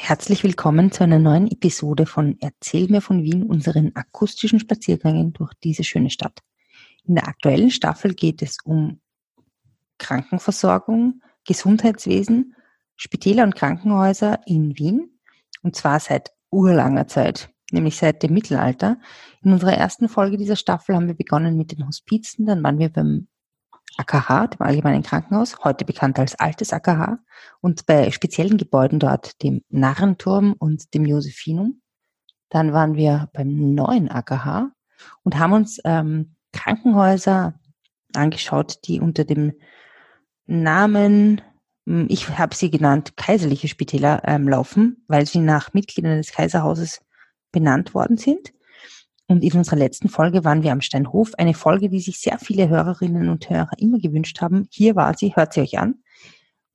Herzlich willkommen zu einer neuen Episode von Erzähl mir von Wien, unseren akustischen Spaziergängen durch diese schöne Stadt. In der aktuellen Staffel geht es um Krankenversorgung, Gesundheitswesen, Spitäler und Krankenhäuser in Wien. Und zwar seit urlanger Zeit, nämlich seit dem Mittelalter. In unserer ersten Folge dieser Staffel haben wir begonnen mit den Hospizen, dann waren wir beim AKH, dem Allgemeinen Krankenhaus, heute bekannt als Altes AKH, und bei speziellen Gebäuden dort, dem Narrenturm und dem Josephinum. Dann waren wir beim neuen AKH und haben uns ähm, Krankenhäuser angeschaut, die unter dem Namen, hm, ich habe sie genannt, kaiserliche Spitäler ähm, laufen, weil sie nach Mitgliedern des Kaiserhauses benannt worden sind. Und in unserer letzten Folge waren wir am Steinhof, eine Folge, die sich sehr viele Hörerinnen und Hörer immer gewünscht haben. Hier war sie, hört sie euch an.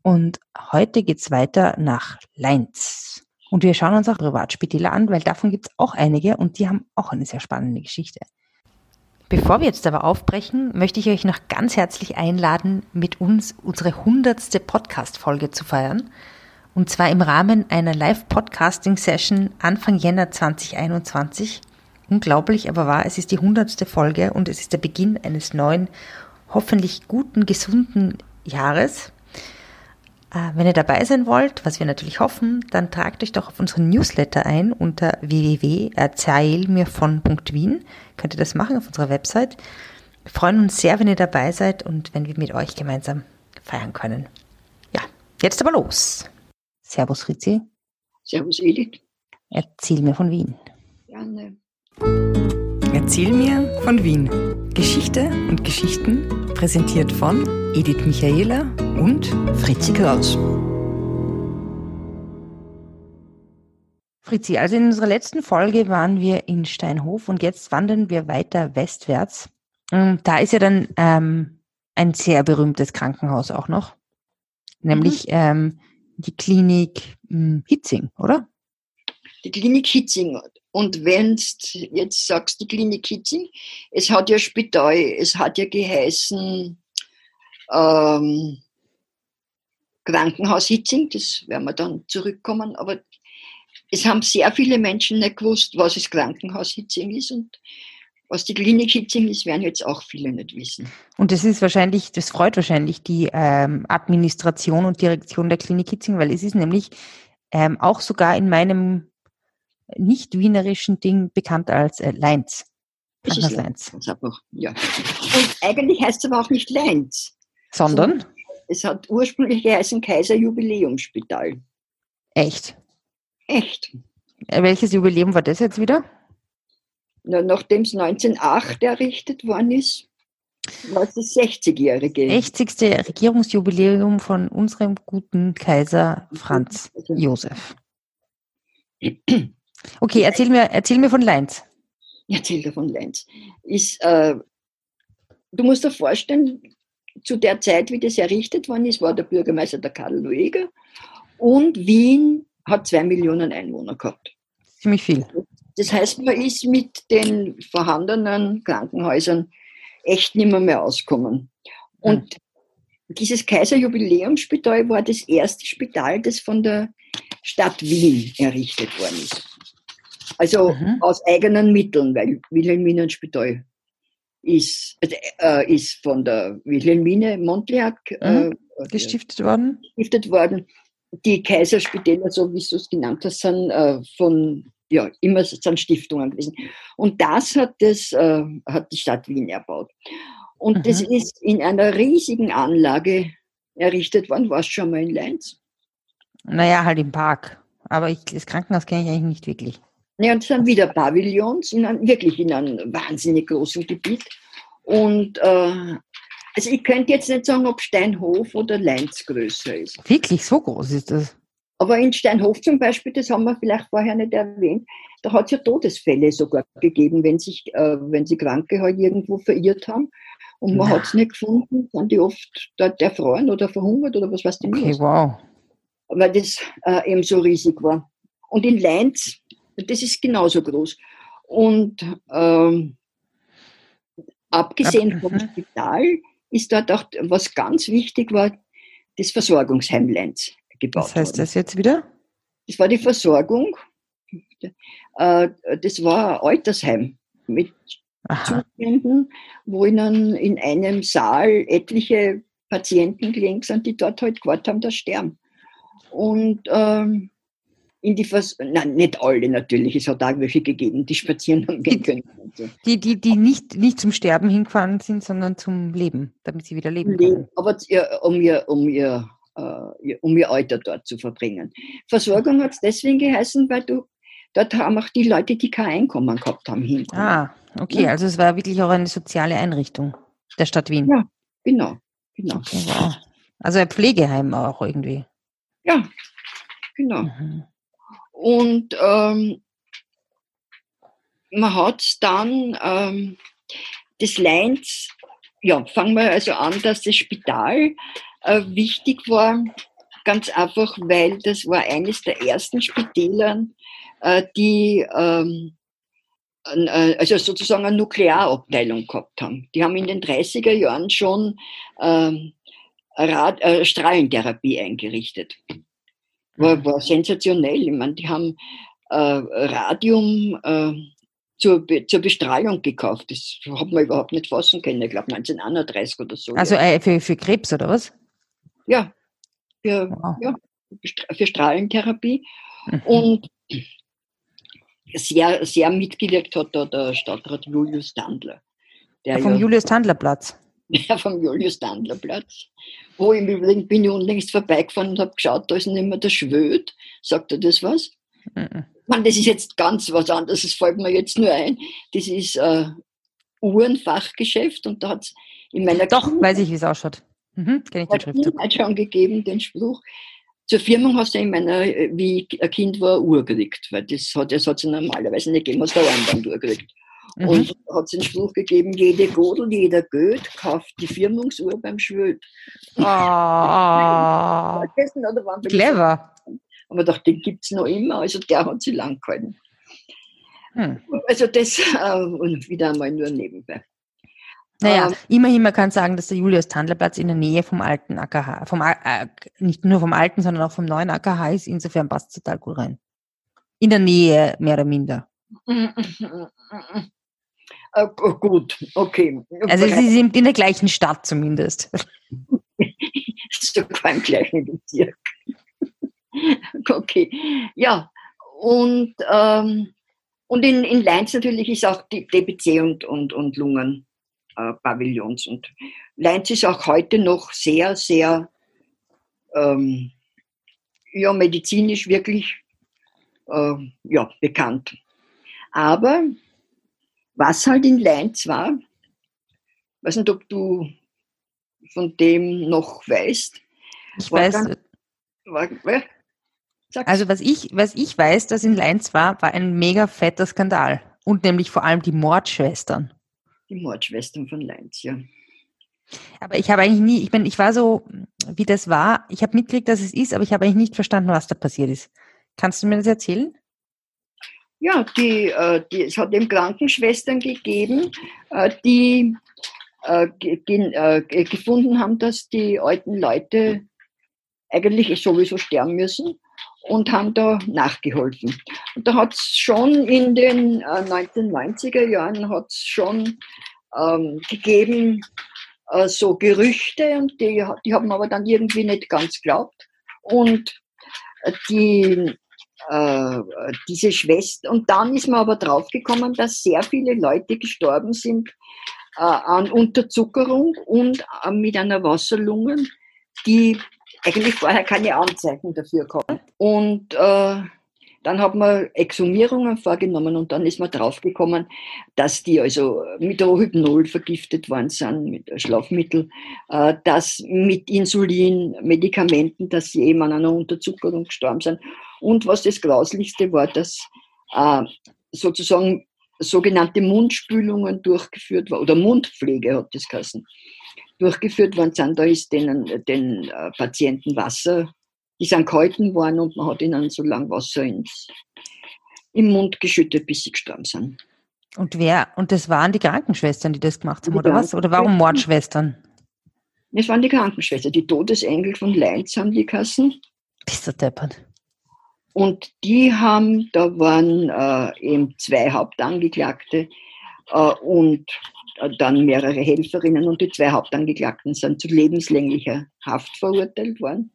Und heute geht's weiter nach Leinz. Und wir schauen uns auch Privatspitäler an, weil davon gibt's auch einige und die haben auch eine sehr spannende Geschichte. Bevor wir jetzt aber aufbrechen, möchte ich euch noch ganz herzlich einladen, mit uns unsere hundertste Podcast-Folge zu feiern. Und zwar im Rahmen einer Live-Podcasting-Session Anfang Jänner 2021 Unglaublich aber wahr, es ist die hundertste Folge und es ist der Beginn eines neuen, hoffentlich guten, gesunden Jahres. Äh, wenn ihr dabei sein wollt, was wir natürlich hoffen, dann tragt euch doch auf unseren Newsletter ein unter www.erzählmirvon.wien. Könnt ihr das machen auf unserer Website. Wir freuen uns sehr, wenn ihr dabei seid und wenn wir mit euch gemeinsam feiern können. Ja, jetzt aber los. Servus Ritzi. Servus Edith. Erzähl mir von Wien. Gerne. Erzähl mir von Wien. Geschichte und Geschichten präsentiert von Edith Michaela und Fritzi Kraus. Fritzi, also in unserer letzten Folge waren wir in Steinhof und jetzt wandern wir weiter westwärts. Da ist ja dann ähm, ein sehr berühmtes Krankenhaus auch noch, nämlich mhm. ähm, die Klinik hm, Hitzing, oder? Die Klinik Hitzing. Und wenn jetzt sagst, die Klinik Hitzing, es hat ja Spital, es hat ja geheißen ähm, Krankenhaus Hitzing, das werden wir dann zurückkommen, aber es haben sehr viele Menschen nicht gewusst, was das Krankenhaus Hitzing ist und was die Klinik Hitzing ist, werden jetzt auch viele nicht wissen. Und das ist wahrscheinlich, das freut wahrscheinlich die ähm, Administration und Direktion der Klinik Hitzing, weil es ist nämlich ähm, auch sogar in meinem nicht wienerischen Ding bekannt als äh, Leinz. Krankenhaus Leinz. Einfach, ja. Und eigentlich heißt es aber auch nicht Leinz. Sondern? So, es hat ursprünglich geheißen Kaiser Jubiläumsspital. Echt? Echt. Äh, welches Jubiläum war das jetzt wieder? Na, nachdem es 1908 errichtet worden ist, war es das 60-jährige. 60. Regierungsjubiläum von unserem guten Kaiser Franz also Josef. Okay, erzähl mir, erzähl mir von Leinz. Erzähl dir von Leinz. Ist, äh, du musst dir vorstellen, zu der Zeit, wie das errichtet worden ist, war der Bürgermeister der Karl Lueger und Wien hat zwei Millionen Einwohner gehabt. Ziemlich viel. Das heißt, man ist mit den vorhandenen Krankenhäusern echt nicht mehr, mehr auskommen. Und mhm. dieses Kaiserjubiläumsspital war das erste Spital, das von der Stadt Wien errichtet worden ist. Also mhm. aus eigenen Mitteln, weil Wilhelminenspital ist, äh, ist von der Wilhelmine Montliak äh, mhm. gestiftet worden. Gestiftet worden. Die Kaiserspitäler, so wie du es genannt hast, sind äh, von ja, immer sind Stiftungen gewesen. Und das hat, das, äh, hat die Stadt Wien erbaut. Und mhm. das ist in einer riesigen Anlage errichtet worden. Warst du schon mal in Leinz? Naja, halt im Park. Aber ich, das Krankenhaus kenne ich eigentlich nicht wirklich. Ja, und es sind wieder Pavillons, in einem, wirklich in einem wahnsinnig großen Gebiet. Und äh, also ich könnte jetzt nicht sagen, ob Steinhof oder Leinz größer ist. Wirklich, so groß ist das? Aber in Steinhof zum Beispiel, das haben wir vielleicht vorher nicht erwähnt, da hat es ja Todesfälle sogar gegeben, wenn sich, äh, wenn sie Kranke halt irgendwo verirrt haben und man hat es nicht gefunden, sind die oft dort erfroren oder verhungert oder was weiß ich okay, wow. Weil das äh, eben so riesig war. Und in Leinz, das ist genauso groß. Und ähm, abgesehen vom mhm. Spital ist dort auch, was ganz wichtig war, das Versorgungsheim Lenz gebaut Was heißt worden. das jetzt wieder? das war die Versorgung. Äh, das war ein Altersheim mit Aha. Zuständen, wo ihnen in einem Saal etliche Patienten gelegen sind, die dort halt gewartet haben, dass sterben. Und ähm, in die Vers Nein, nicht alle natürlich, es hat auch welche gegeben, die spazieren haben gehen können. Die, die, die nicht, nicht zum Sterben hingefahren sind, sondern zum Leben, damit sie wieder leben können. Aber um ihr, um ihr, uh, um ihr Alter dort zu verbringen. Versorgung hat es deswegen geheißen, weil du dort haben auch die Leute, die kein Einkommen gehabt haben, hinkommen. Ah, okay, ja. also es war wirklich auch eine soziale Einrichtung der Stadt Wien. Ja, genau, genau. Okay, wow. Also ein Pflegeheim auch irgendwie. Ja, genau. Mhm. Und ähm, man hat dann ähm, das Leins, ja, fangen wir also an, dass das Spital äh, wichtig war, ganz einfach, weil das war eines der ersten Spitäler, äh, die ähm, äh, also sozusagen eine Nuklearabteilung gehabt haben. Die haben in den 30er Jahren schon ähm, Rad, äh, Strahlentherapie eingerichtet. War, war sensationell. Ich meine, die haben äh, Radium äh, zur, Be zur Bestrahlung gekauft. Das hat man überhaupt nicht fassen können. Ich glaube 1931 oder so. Also ja. äh, für, für Krebs oder was? Ja, für, wow. ja, für Strahlentherapie. Mhm. Und sehr, sehr mitgewirkt hat da der Stadtrat Julius Dandler. Der vom ja, Julius Dandler Platz. Ja, vom Julius Dandler Platz. Wo ich übrigens bin ich unlängst vorbeigefahren und habe geschaut, da ist nicht mehr der Schwöd. Sagt er das was? Mhm. Man, das ist jetzt ganz was anderes, das fällt mir jetzt nur ein. Das ist äh, Uhrenfachgeschäft und da hat es in meiner Doch, Kindheit, weiß ich, wie es ausschaut. Mhm, kenn ich den Kindheit schon gegeben, den Spruch, zur Firmung hast du in meiner, äh, wie ein Kind war, Uhr gekriegt, weil das hat es normalerweise nicht gegeben, hast du eine Armband gekriegt. Mhm. Und hat es den Spruch gegeben, jede Godel, jeder Goeth kauft die Firmungsuhr beim Schwöd. Oh, clever. Aber doch, den gibt es noch immer, also der hat sie lang gehalten. Hm. Also das äh, und wieder einmal nur nebenbei. Naja, ähm, immerhin, man kann sagen, dass der Julius-Tandler-Platz in der Nähe vom alten AKH, vom, äh, nicht nur vom alten, sondern auch vom neuen AKH ist. Insofern passt es total gut rein. In der Nähe, mehr oder minder. Äh, gut, okay. Also Sie sind in der gleichen Stadt zumindest. Sogar im gleichen Bezirk. okay, ja. Und, ähm, und in, in Leinz natürlich ist auch die DBC und, und, und Lungen äh, Pavillons. Und Leinz ist auch heute noch sehr, sehr ähm, ja, medizinisch wirklich äh, ja, bekannt. Aber was halt in Leinz war, weiß nicht, ob du von dem noch weißt. Ich weiß. Dann, war, war, also was ich, was ich weiß, dass in Leinz war, war ein mega fetter Skandal. Und nämlich vor allem die Mordschwestern die Mordschwestern von Leinz, ja. Aber ich habe eigentlich nie, ich meine, ich war so, wie das war, ich habe mitgekriegt, dass es ist, aber ich habe eigentlich nicht verstanden, was da passiert ist. Kannst du mir das erzählen? Ja, die, äh, die, es hat eben Krankenschwestern gegeben, äh, die äh, äh, gefunden haben, dass die alten Leute eigentlich sowieso sterben müssen und haben da nachgeholfen. Und da hat es schon in den äh, 1990er Jahren hat's schon ähm, gegeben äh, so Gerüchte und die, die haben aber dann irgendwie nicht ganz geglaubt. Und äh, die, äh, diese Schwester, und dann ist man aber draufgekommen, dass sehr viele Leute gestorben sind äh, an Unterzuckerung und äh, mit einer Wasserlunge, die eigentlich vorher keine Anzeichen dafür gehabt. Und äh, dann hat man Exhumierungen vorgenommen und dann ist man draufgekommen, dass die also mit Rohypnol vergiftet worden sind, mit Schlafmittel, äh, dass mit Insulin, Medikamenten, dass sie eben an einer Unterzuckerung gestorben sind. Und was das Grauslichste war, dass äh, sozusagen sogenannte Mundspülungen durchgeführt war, oder Mundpflege hat das geheißen durchgeführt worden sind, da ist denen, den äh, Patienten Wasser, die sind gehalten worden und man hat ihnen so lange Wasser ins, im Mund geschüttet, bis sie gestorben sind. Und wer, und das waren die Krankenschwestern, die das gemacht haben, die oder was? Oder warum Mordschwestern? Es waren die Krankenschwestern, die Todesengel von Leinz haben die Kassen. Bist du deppert. Und die haben, da waren äh, eben zwei Hauptangeklagte äh, und äh, dann mehrere Helferinnen und die zwei Hauptangeklagten sind zu lebenslänglicher Haft verurteilt worden.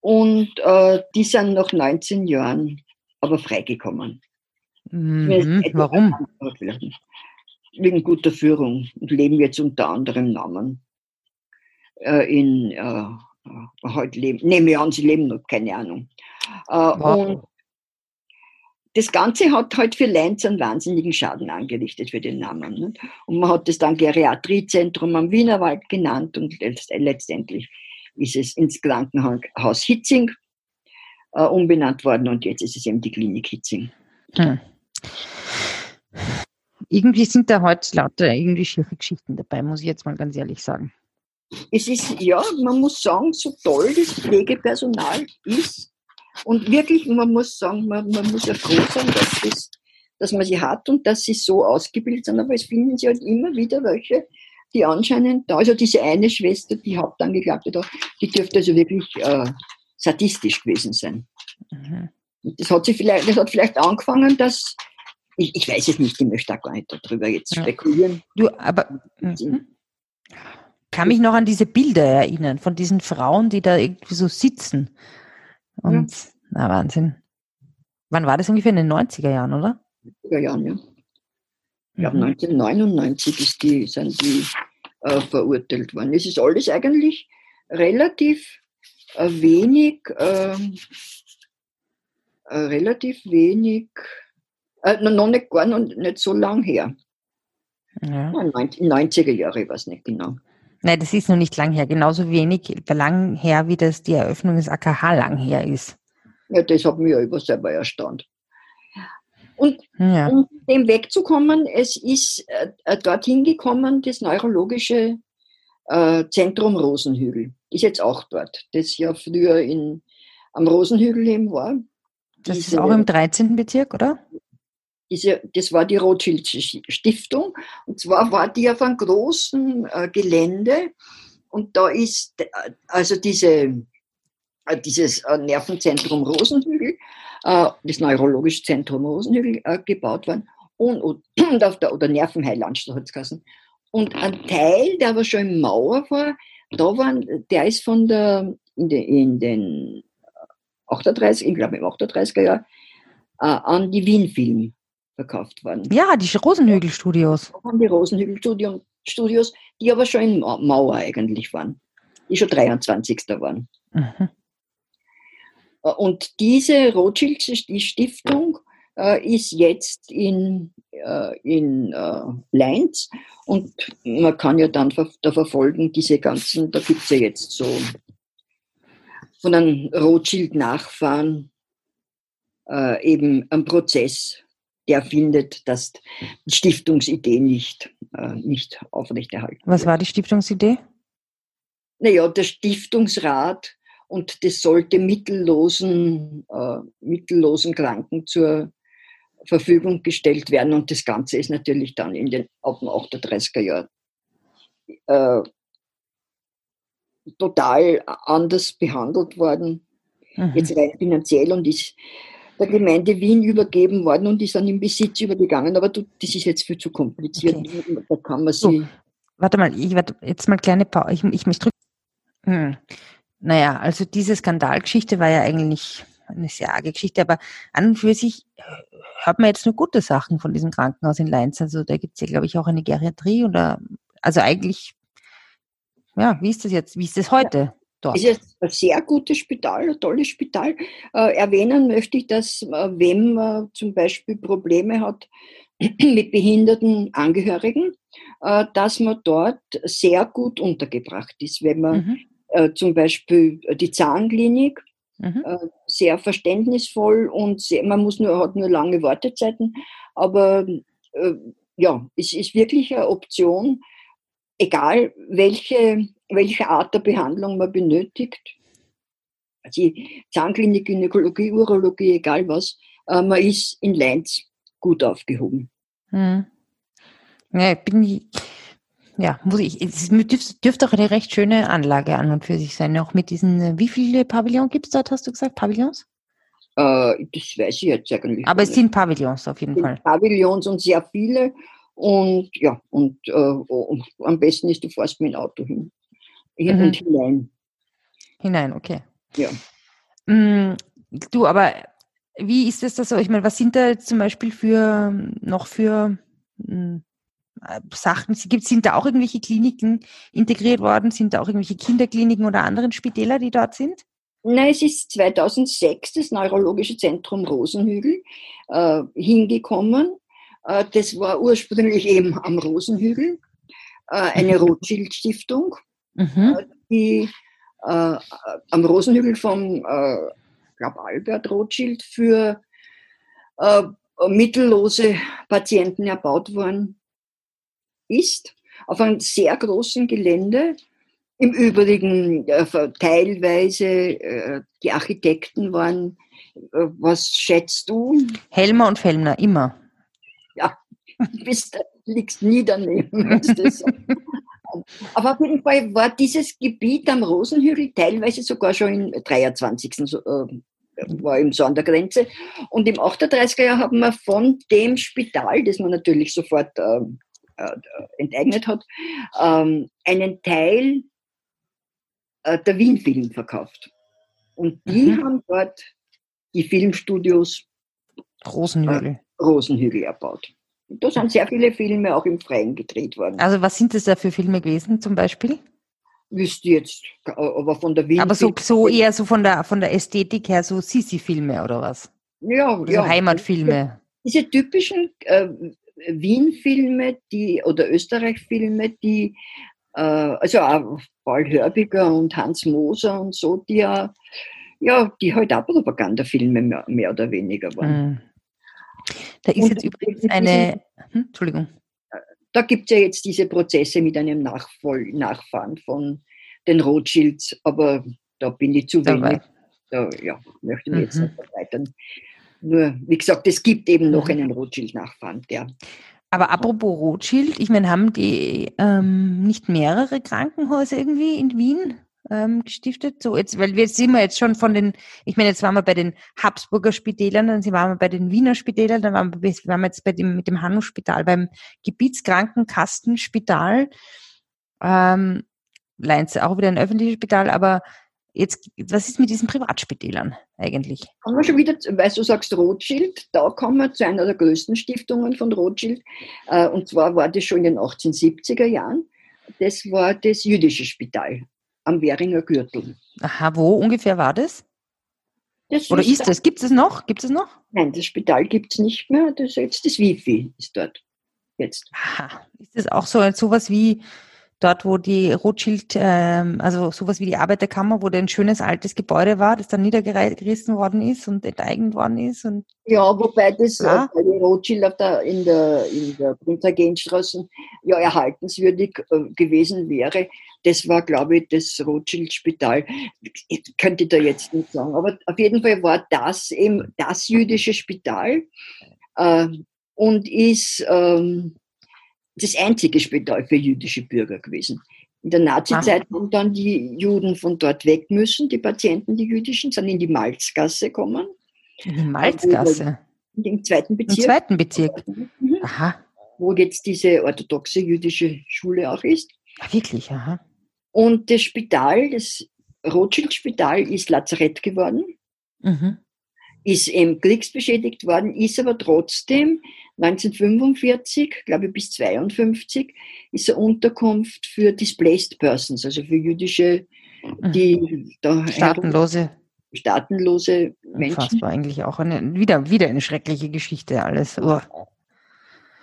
Und äh, die sind nach 19 Jahren aber freigekommen. Mhm. Warum? Wegen guter Führung und leben jetzt unter anderem Namen äh, in halt leben, nehme ich an, sie leben noch, keine Ahnung. Äh. Und das Ganze hat halt für Lenz einen wahnsinnigen Schaden angerichtet für den Namen. Und man hat das dann Geriatriezentrum am Wienerwald genannt und letztendlich ist es ins Krankenhaus Hitzing äh, umbenannt worden und jetzt ist es eben die Klinik Hitzing. Hm. Irgendwie sind da heute lauter irgendwie schiefe Geschichten dabei, muss ich jetzt mal ganz ehrlich sagen. Es ist, ja, man muss sagen, so toll das Pflegepersonal ist, und wirklich, man muss sagen, man, man muss ja froh sein, dass, das, dass man sie hat und dass sie so ausgebildet sind, aber es finden sie halt immer wieder welche, die anscheinend da, also diese eine Schwester, die Hauptangeklagte da, die dürfte also wirklich äh, sadistisch gewesen sein. Mhm. Das hat sie vielleicht, das hat vielleicht angefangen, dass ich, ich weiß es nicht, ich möchte da gar nicht darüber jetzt ja. spekulieren. Du, aber mhm. Kann mich noch an diese Bilder erinnern von diesen Frauen, die da irgendwie so sitzen. Und, ja. na Wahnsinn. Wann war das ungefähr? In den 90er Jahren, oder? 90er Jahren, ja. Ich glaube, 1999 ist die, sind die äh, verurteilt worden. Es ist alles eigentlich relativ äh, wenig, ähm, äh, relativ wenig, äh, noch nicht gar noch nicht so lang her. Ja. 90er Jahre, ich weiß nicht genau. Nein, das ist noch nicht lang her. Genauso wenig lang her, wie das die Eröffnung des AKH lang her ist. Ja, das hat mich ja über selber erstaunt. Und ja. um dem wegzukommen, es ist äh, dorthin gekommen, das neurologische äh, Zentrum Rosenhügel. Ist jetzt auch dort, das ja früher in, am Rosenhügel eben war. Das Diese, ist auch im 13. Bezirk, oder? Diese, das war die Rothschild Stiftung. Und zwar war die auf einem großen äh, Gelände. Und da ist äh, also diese, äh, dieses äh, Nervenzentrum Rosenhügel, das neurologische Zentrum Rosenhügel gebaut worden. Und, und auf der, oder Nervenheilanstalt hat es. Und ein Teil, der aber schon im Mauer war, da waren, der ist von der, in, de, in den 38, ich glaube im 38er Jahr, an die Wien Film verkauft worden. Ja, die Rosenhügel-Studios. Die Rosenhügel-Studios, die aber schon in Mauer eigentlich waren. Die schon 23. waren. Mhm. Äh, und diese Rothschild, die Stiftung, äh, ist jetzt in, äh, in Leinz und man kann ja dann da verfolgen, diese ganzen, da gibt es ja jetzt so von einem Rothschild-Nachfahren eben einen Prozess der findet, dass die Stiftungsidee nicht, äh, nicht aufrechterhalten Was war die Stiftungsidee? Naja, der Stiftungsrat und das sollte mittellosen, äh, mittellosen Kranken zur Verfügung gestellt werden. Und das Ganze ist natürlich dann in den ab 38er Jahren äh, total anders behandelt worden. Mhm. Jetzt rein finanziell und ist der Gemeinde Wien übergeben worden und ist dann im Besitz übergegangen. Aber das ist jetzt viel zu kompliziert. Okay. Da kann man sie. So, warte mal, ich werde jetzt mal kleine Pause. Ich, ich mich drücken. Hm. Naja, also diese Skandalgeschichte war ja eigentlich eine sehr arge Geschichte, aber an und für sich äh, hört man jetzt nur gute Sachen von diesem Krankenhaus in Leinz. Also da gibt es ja, glaube ich, auch eine Geriatrie oder also eigentlich, ja, wie ist das jetzt? Wie ist das heute? Dort. Es ist ein sehr gutes Spital, ein tolles Spital. Äh, erwähnen möchte ich, dass äh, wenn man zum Beispiel Probleme hat mit behinderten Angehörigen, äh, dass man dort sehr gut untergebracht ist. Wenn man mhm. Äh, zum Beispiel die Zahnklinik, mhm. Äh, sehr verständnisvoll und sehr, man muss nur, hat nur lange Wartezeiten, aber äh, ja, es ist wirklich eine Option, egal welche welche Art der Behandlung man benötigt. Also Zahnklinik, Gynäkologie, Urologie, egal was, äh, man ist in Leinz gut aufgehoben. Hm. Ja, bin ja, muss ich, es dürfte, dürfte auch eine recht schöne Anlage an und für sich sein, auch mit diesen, wie viele Pavillons gibt es dort, hast du gesagt, Pavillons? Äh, das weiß ich jetzt eigentlich. Aber es sind Pavillons auf jeden Fall. Pavillons und sehr viele. Und ja, und, äh, und am besten ist, du fährst mit dem Auto hin. Mhm. Und hinein. Hinein, okay. Ja. Mm, Du, aber wie ist das da so? Ich meine, was sind da zum Beispiel für noch für mm, äh, Sachen? Gibt, sind da auch irgendwelche Kliniken integriert worden? Sind da auch irgendwelche Kinderkliniken oder anderen Spitäler, die dort sind? Nein, es ist 2006 das Neurologische Zentrum Rosenhügel äh, hingekommen. Äh, das war ursprünglich eben am Rosenhügel, äh, eine Rothschild-Stiftung, Mhm. die äh, am Rosenhügel vom, äh, glaube Albert Rothschild für äh, mittellose Patienten erbaut worden ist, auf einem sehr großen Gelände. Im Übrigen äh, teilweise äh, die Architekten waren, äh, was schätzt du? Helmer und Fellner, immer. Du bist, liegst nie daneben. Aber auf jeden Fall war dieses Gebiet am Rosenhügel teilweise sogar schon im 23. So, äh, war eben so an der Grenze. Und im 38er Jahr haben wir von dem Spital, das man natürlich sofort äh, äh, enteignet hat, ähm, einen Teil äh, der Wien-Film verkauft. Und die Mhm. haben dort die Filmstudios Rosenhügel. Rosenhügel erbaut. Da sind sehr viele Filme auch im Freien gedreht worden. Also was sind das da für Filme gewesen zum Beispiel? Wüsste jetzt, aber von der Wien. Aber so, so eher so von der von der Ästhetik her, so Sisi-Filme oder was? ja, Oder ja. Heimatfilme. Diese typischen äh, Wien-Filme, die oder Österreich-Filme, die äh, also auch Paul Hörbiger und Hans Moser und so, die ja, ja, die halt auch Propagandafilme mehr, mehr oder weniger waren. Da ist Und jetzt übrigens eine, hm, Entschuldigung, Da gibt es ja jetzt diese Prozesse mit einem Nachvoll Nachfahren von den Rothschilds, aber da bin ich zu wenig. dabei. Da, ja, möchte ich mich jetzt Mhm. nicht verbreitern. Nur, wie gesagt, es gibt eben noch Mhm. einen Rothschild-Nachfahren, der Aber apropos Rothschild, ich meine, haben die ähm, nicht mehrere Krankenhäuser irgendwie in Wien ähm, gestiftet? So jetzt, weil wir sind wir jetzt schon von den, ich meine, jetzt waren wir bei den Habsburger Spitälern, dann waren wir bei den Wiener Spitälern, dann waren wir, waren wir jetzt bei dem mit dem Hanno-Spital, beim Gebietskrankenkassenspital. Ähm, Leins auch wieder ein öffentliches Spital, aber jetzt, was ist mit diesen Privatspitälern eigentlich? Kommen wir schon wieder, weil du sagst Rothschild, da kommen wir zu einer der größten Stiftungen von Rothschild. Äh, Und zwar war das schon in den 1870er Jahren. Das war das jüdische Spital am Währinger Gürtel. Aha, wo ungefähr war das? Das Oder ist es? Gibt es noch? Gibt es noch? Nein, das Spital gibt es nicht mehr. Das ist jetzt das Wifi ist dort. Jetzt. Aha. Ist das auch so sowas wie dort, wo die Rothschild, ähm, also sowas wie die Arbeiterkammer, wo da ein schönes altes Gebäude war, das dann niedergerissen worden ist und enteignet worden ist und Ja, wobei das Ja. äh, bei den Rothschild auf der, in der, in der Prinzregenstraße ja erhaltenswürdig äh, gewesen wäre. Das war, glaube ich, das Rothschild-Spital. Ich könnte da jetzt nicht sagen. Aber auf jeden Fall war das eben das jüdische Spital äh, und ist ähm, das einzige Spital für jüdische Bürger gewesen. In der Nazizeit haben dann die Juden von dort weg müssen, die Patienten, die jüdischen, sind in die Malzgasse gekommen, in die Malzgasse im zweiten im Bezirk. zweiten Bezirk. Mhm. Aha, wo jetzt diese orthodoxe jüdische Schule auch ist. Ah, wirklich, aha. Und das Spital, das Rothschild-Spital ist Lazarett geworden, Mhm. Ist eben kriegsbeschädigt worden, ist aber trotzdem 1945, glaube ich bis 52, ist eine Unterkunft für Displaced Persons, also für jüdische, die da Mhm. Staatenlose, staatenlose Menschen unfassbar eigentlich auch. Eine, wieder, wieder eine schreckliche Geschichte alles. Oh.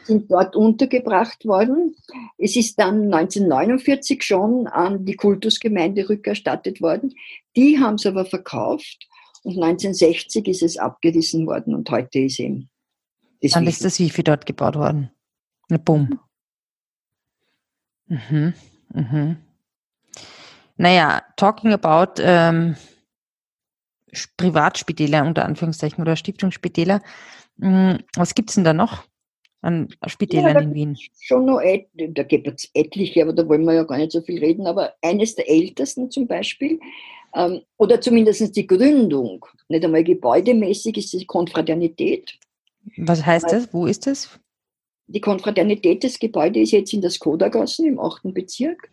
sind dort untergebracht worden. Es ist dann 1949 schon an die Kultusgemeinde rückerstattet worden. Die haben es aber verkauft und 1960 ist es abgerissen worden und heute ist eben das Dann ist Wifi. das Wifi dort gebaut worden. Eine Bumm. Mhm. Mhm. Naja, talking about ähm, Privatspitäler unter Anführungszeichen oder Stiftungsspitäler. mh, Was gibt's denn da noch? an Spitälern Ja, in Wien? Schon noch, et, da gibt es etliche, aber da wollen wir ja gar nicht so viel reden, aber eines der ältesten zum Beispiel, oder zumindest die Gründung, nicht einmal gebäudemäßig, ist die Konfraternität. Was heißt das? Wo ist das? Die Konfraternität, das Gebäude ist jetzt in der Skodagassen im 8. Bezirk.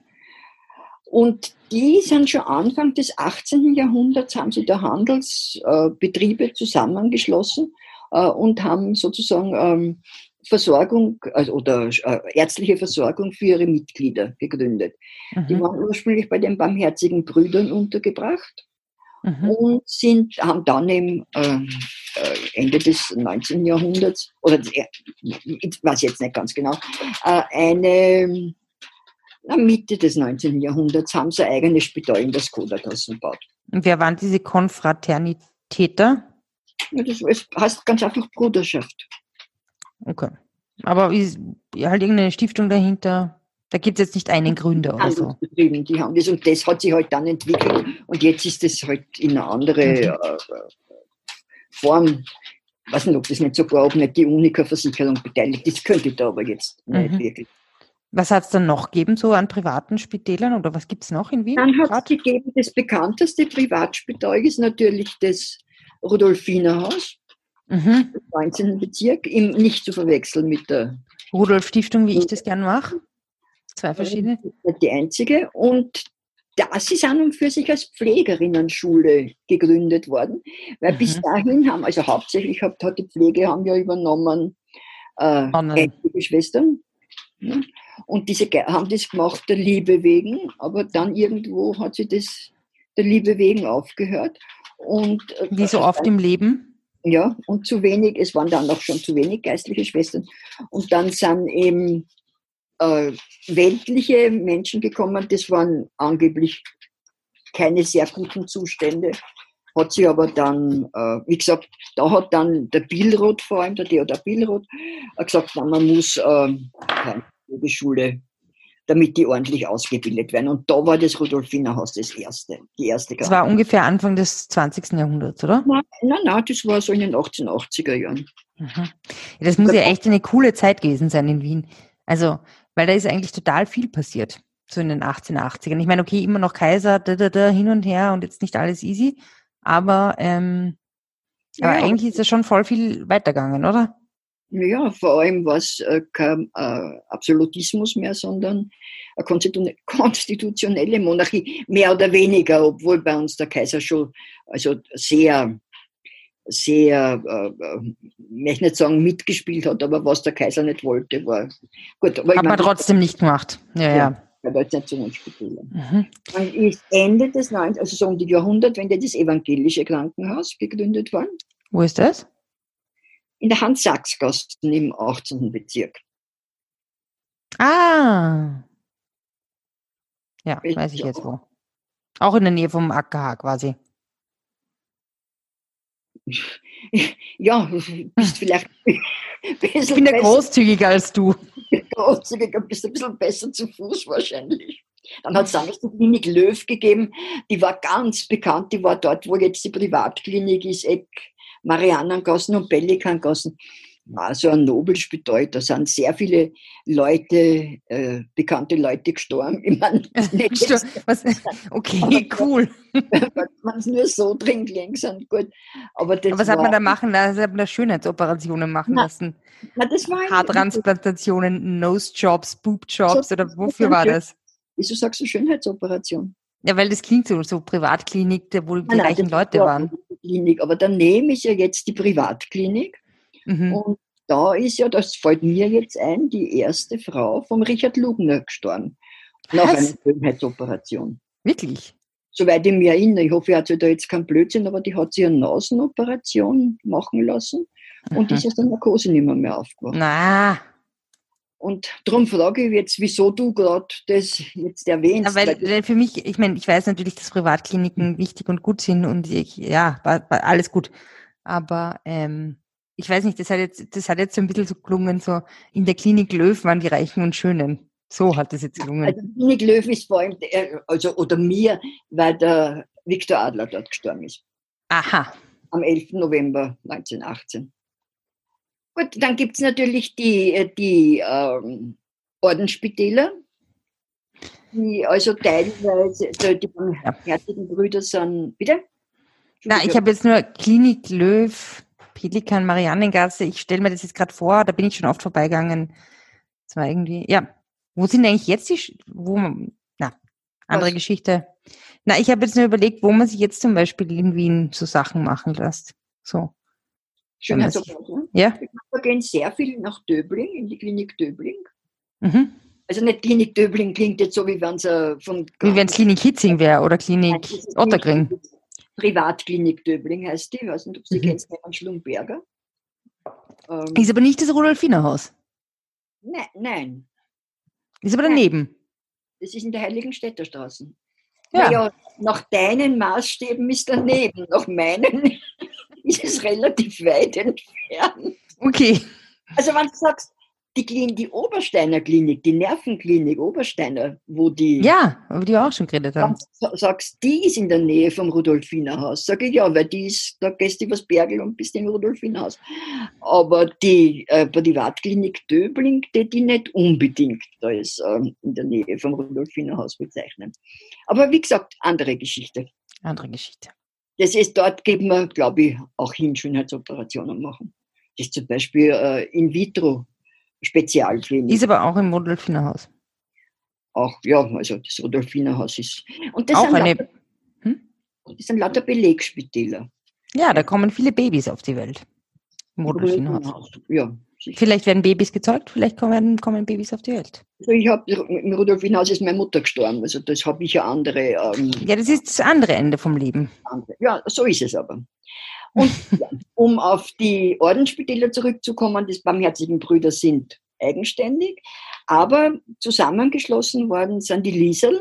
Und die sind schon Anfang des 18. Jahrhunderts, haben sie da Handelsbetriebe zusammengeschlossen äh, und haben sozusagen ähm, Versorgung also, oder äh, ärztliche Versorgung für ihre Mitglieder gegründet. Die Mhm. waren ursprünglich bei den Barmherzigen Brüdern untergebracht Mhm. und sind, haben dann im ähm, äh, Ende des 19. Jahrhunderts, oder äh, ich weiß jetzt nicht ganz genau, äh, eine Mitte des 19. Jahrhunderts haben sie ein eigenes Spital in der Skodagassen gebaut. Und wer waren diese Konfraternitäter? Ja, das heißt ganz einfach Bruderschaft. Okay. Aber ist halt irgendeine Stiftung dahinter? Da gibt es jetzt nicht einen Gründer oder so. Die haben das und das hat sich halt dann entwickelt und jetzt ist das halt in eine andere Mhm. äh, äh, Form. Ich weiß nicht, ob das nicht sogar, ob nicht die Unica-Versicherung beteiligt ist, könnte da aber jetzt nicht Mhm. wirklich. Was hat es dann noch gegeben, so an privaten Spitälern oder was gibt es noch in Wien? Dann hat es gegeben, das bekannteste Privatspital ist natürlich das Rudolfinerhaus Mhm. im 19. Bezirk, im, nicht zu verwechseln mit der Rudolf Stiftung, wie ich das gern mache. Zwei verschiedene. die einzige. Und das ist an und für sich als Pflegerinnenschule gegründet worden, weil bis Mhm. dahin haben, also hauptsächlich hat, hat die Pflege haben ja übernommen äh, ältere Schwestern. Ja. Und diese haben das gemacht der Liebe wegen, aber dann irgendwo hat sie das der Liebe wegen aufgehört. Und, äh, Wie so oft im Leben. Ja, und zu wenig, es waren dann auch schon zu wenig geistliche Schwestern. Und dann sind eben äh, weltliche Menschen gekommen, das waren angeblich keine sehr guten Zustände. Hat sie aber dann, äh, wie gesagt, da hat dann der Billroth vor allem, der Theodor Billroth, äh, gesagt, man muss ähm, die Schule, damit die ordentlich ausgebildet werden. Und da war das Rudolfinerhaus das erste, die erste Das war ungefähr Anfang des 20. Jahrhunderts, oder? Nein, nein, nein, das war so in den 1880er Jahren. Ja, das muss ja echt eine coole Zeit gewesen sein in Wien. Also, weil da ist eigentlich total viel passiert, so in den 1880ern. Ich meine, okay, immer noch Kaiser, da, da, da, hin und her und jetzt nicht alles easy, aber, ähm, aber Ja. eigentlich ist da schon voll viel weitergegangen, oder? Ja, vor allem war es äh, kein äh, Absolutismus mehr, sondern eine konstitu- konstitutionelle Monarchie, mehr oder weniger, obwohl bei uns der Kaiser schon also sehr, sehr, äh, äh, möchte nicht sagen mitgespielt hat, aber was der Kaiser nicht wollte, war gut. Aber Hat man meine, trotzdem nicht gemacht. Ja, ja. Ja. das war jetzt nicht so. Mhm. Dann ist Ende des 19., also so um die Jahrhundertwende, das evangelische Krankenhaus gegründet worden, Wo ist das? In der Hans-Sachs-Gassen im 18. Bezirk. Ah. Ja, Ich- weiß ich jetzt wo. Auch in der Nähe vom AKH quasi. Ja, du bist vielleicht ein Ich bisschen bin ja besser, großzügiger als du. großzügiger, bist ein bisschen besser zu Fuß wahrscheinlich. Dann hat es damals die Klinik Löw gegeben, die war ganz bekannt, die war dort, wo jetzt die Privatklinik ist, Eck, Mariannengassen und Pelikangassen. War so ein Nobelspital, da sind sehr viele Leute, äh, bekannte Leute gestorben. Ich meine, nicht Was? Okay, cool. wenn man es nur so drin gelegen sind, gut. Aber das Aber was hat war, man da machen lassen? Hat man da Schönheitsoperationen machen Na, lassen? na, das war Haartransplantationen, Nose-Jobs, Boob-Jobs So- oder wofür war das? Wieso sagst du Schönheitsoperation? Ja, weil das klingt so, so Privatklinik, wo die Nein, nein, reichen das Leute war waren. Klinik, aber daneben ist ja jetzt die Privatklinik Mhm. und da ist ja, das fällt mir jetzt ein, die erste Frau vom Richard Lugner gestorben. Nach Was? einer Schönheitsoperation. Wirklich? Soweit ich mich erinnere, ich hoffe, er hat sich da jetzt keinen Blödsinn, aber die hat sich eine Nasenoperation machen lassen und Mhm. ist aus der Narkose nicht mehr, mehr aufgewacht. Na, Und darum frage ich jetzt, wieso du gerade das jetzt erwähnst. Ja, weil, weil für mich, ich meine, ich weiß natürlich, dass Privatkliniken wichtig und gut sind und ich, ja, war, war alles gut. Aber ähm, ich weiß nicht, das hat jetzt, das hat jetzt so ein bisschen so gelungen, so in der Klinik Löw waren die Reichen und Schönen. So hat das jetzt gelungen. Also Klinik Löw ist vor allem, der, also, oder mir, weil der Viktor Adler dort gestorben ist. Aha. Am 11. November 1918. Gut, dann gibt es natürlich die, die ähm, Ordensspitäler, die also teilweise, also die barmherzigen Brüder sind, bitte? Na, ich habe jetzt nur Klinik Löw, Pelikan, Mariannengasse. Ich stelle mir das jetzt gerade vor, da bin ich schon oft vorbeigegangen. Das war irgendwie, ja. Wo sind eigentlich jetzt die, wo na, andere Was? Geschichte. Na, ich habe jetzt nur überlegt, wo man sich jetzt zum Beispiel in Wien so Sachen machen lässt. So. Schönheitsoperationen. Ja. Wir gehen sehr viel nach Döbling, in die Klinik Döbling. Mhm. Also nicht Klinik Döbling klingt jetzt so, wie wenn es äh, von... Wie wenn es Klinik Hitzing wäre oder Klinik Ottergring. Privatklinik Döbling heißt die. Ich weiß nicht, ob Sie mhm. kennst, an Schlumberger. Ähm, ist aber nicht das Rudolfiner Haus. Nein, nein. Ist aber daneben. Das ist in der Heiligenstädter Straße. Ja. Naja, nach deinen Maßstäben ist daneben, nach meinen ist es relativ weit entfernt. Okay. Also wenn du sagst, die, Klinik, die Obersteiner Klinik, die Nervenklinik Obersteiner, wo die. Ja, über die auch schon geredet haben. Sagst, die ist in der Nähe vom Rudolfinerhaus. Sag ich ja, weil die ist, da gehst du übers Bergel und bist im Rudolfinerhaus. Aber die äh, Privatklinik Döbling, die, die nicht unbedingt da ist, ähm, in der Nähe vom Rudolfinerhaus bezeichnen. Aber wie gesagt, andere Geschichte. Andere Geschichte. Das ist, dort geben wir, glaube ich, auch hin Schönheitsoperationen machen. Das ist zum Beispiel äh, in vitro Spezialklinik. Ist aber auch im Rudolfinerhaus. Auch, ja, also das Rudolfinerhaus ist. Und das, auch sind, eine, lauter, hm? das sind lauter Belegspitäler. Ja, da kommen viele Babys auf die Welt. Im Rudolfinerhaus. Ja. Vielleicht werden Babys gezeugt, vielleicht kommen, kommen Babys auf die Welt. Also ich habe im Rudolfinhaus ist meine Mutter gestorben, also das habe ich ja andere. Ähm, ja, das ist das andere Ende vom Leben. Ja, so ist es aber. Und ja, um auf die Ordensspitäler zurückzukommen, die Barmherzigen Brüder sind eigenständig, aber zusammengeschlossen worden sind die Lieseln,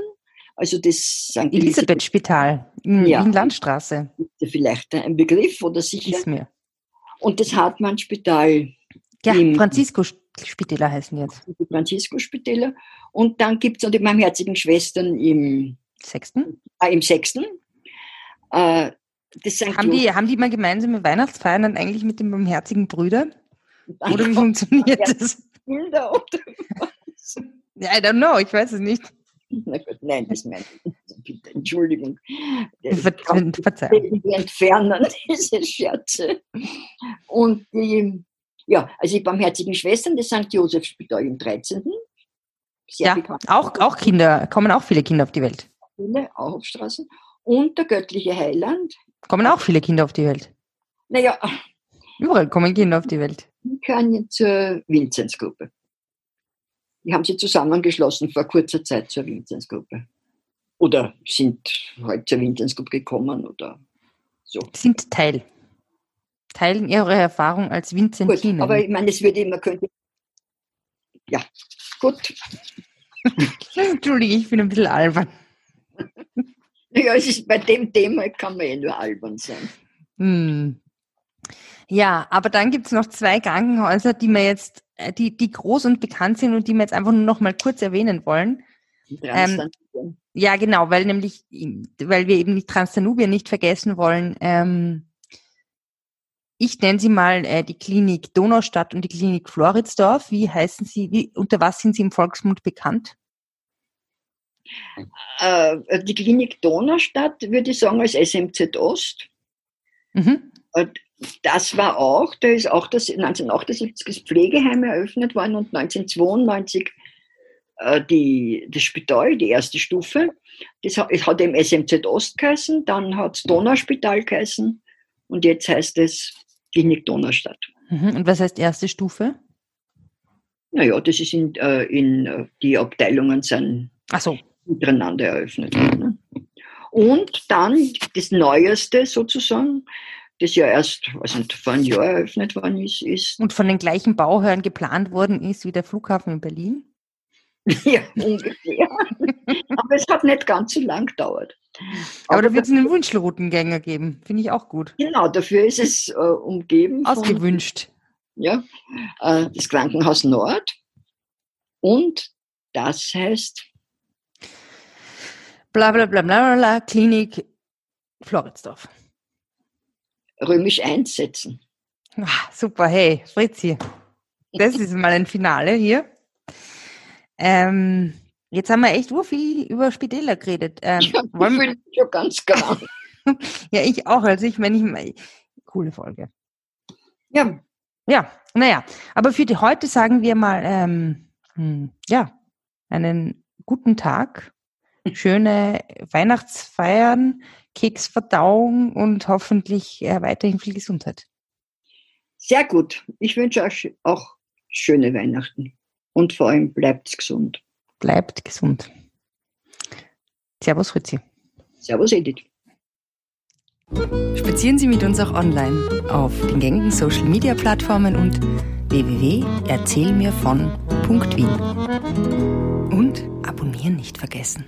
also das St. Elisabeth-Spital in ja, Landstraße. Ist vielleicht ein Begriff oder sicher? Ist mir. Und das Hartmann-Spital. Ja, Franziskus-Spitäler heißen jetzt. Die Franziskus-Spitäler. Und dann gibt es noch die Barmherzigen Schwestern im Sechsten. Äh, Im Sechsten. Äh, haben, die, haben die mal gemeinsame Weihnachtsfeiern dann eigentlich mit den barmherzigen Brüdern? Oder wie funktioniert das? Bilder oder was? I don't know, ich weiß es nicht. Na gut, nein, das meine ich. Bitte, Entschuldigung. Ver Verzeihung. Wir entfernen diese Scherze. Und die, ja, also die barmherzigen Schwestern des St. Josef Spital im 13. Sehr ja, bekannt. Auch, auch Kinder, kommen auch viele Kinder auf die Welt. Viele, auch auf Straßen. Und der göttliche Heiland Kommen auch viele Kinder auf die Welt? Naja. Überall kommen Kinder auf die Welt. Die gehören zur Vinzenzgruppe. Die haben sie zusammengeschlossen vor kurzer Zeit zur Vinzenzgruppe. Oder sind heute zur Vinzenzgruppe gekommen oder so. Sind Teil. Teilen ihre Erfahrung als Vinzentinen. Gut, aber ich meine, es würde immer könnte. Ja, gut. Entschuldige, ich bin ein bisschen albern. Ja, es ist, bei dem Thema kann man eh nur albern sein. Hm. Ja, aber dann gibt es noch zwei Krankenhäuser, die wir jetzt, äh, die, die groß und bekannt sind und die wir jetzt einfach nur noch mal kurz erwähnen wollen. Ähm, ja, genau, weil nämlich, weil wir eben die Transdanubien nicht vergessen wollen. Ähm, ich nenne sie mal äh, die Klinik Donaustadt und die Klinik Floridsdorf. Wie heißen sie, wie, unter was sind sie im Volksmund bekannt? Äh, die Klinik Donaustadt, würde ich sagen, als SMZ Ost. Mhm. Das war auch, da ist auch das 1978 das Pflegeheim eröffnet worden und 1992 äh, die, das Spital, die erste Stufe. Das hat, es hat eben SMZ Ost geheißen, dann hat es Donauspital geheißen und jetzt heißt es Klinik Donaustadt. Mhm. Und was heißt erste Stufe? Naja, das ist in, äh, in äh, die Abteilungen sind Ach so miteinander eröffnet werden. Und dann das Neueste sozusagen, das ja erst also vor einem Jahr eröffnet worden ist, ist. Und von den gleichen Bauherren geplant worden ist wie der Flughafen in Berlin? ja, ungefähr. Aber es hat nicht ganz so lang gedauert. Aber, Aber da wird es einen Wunschroutengänger geben, finde ich auch gut. Genau, dafür ist es äh, umgeben. Ausgewünscht. Von, ja, äh, das Krankenhaus Nord. Und das heißt bla bla bla bla, bla Klinik Floridsdorf. Römisch einsetzen. Ah, super, hey, Fritzi. Das ist mal ein Finale hier. Ähm, jetzt haben wir echt nur viel über Spitäler geredet. Ähm, ja, wollen wir schon ganz genau. ja, ich auch. Also ich meine, ich, coole Folge. Ja. Ja, naja. Aber für die heute sagen wir mal, ähm, hm, ja, einen guten Tag, schöne Weihnachtsfeiern, Keksverdauung und hoffentlich äh, weiterhin viel Gesundheit. Sehr gut. Ich wünsche euch auch schöne Weihnachten. Und vor allem bleibt gesund. Bleibt gesund. Servus, Fritzi. Servus, Edith. Spazieren Sie mit uns auch online auf den gängigen Social Media Plattformen und www.erzählmirvon.wien. Und abonnieren nicht vergessen.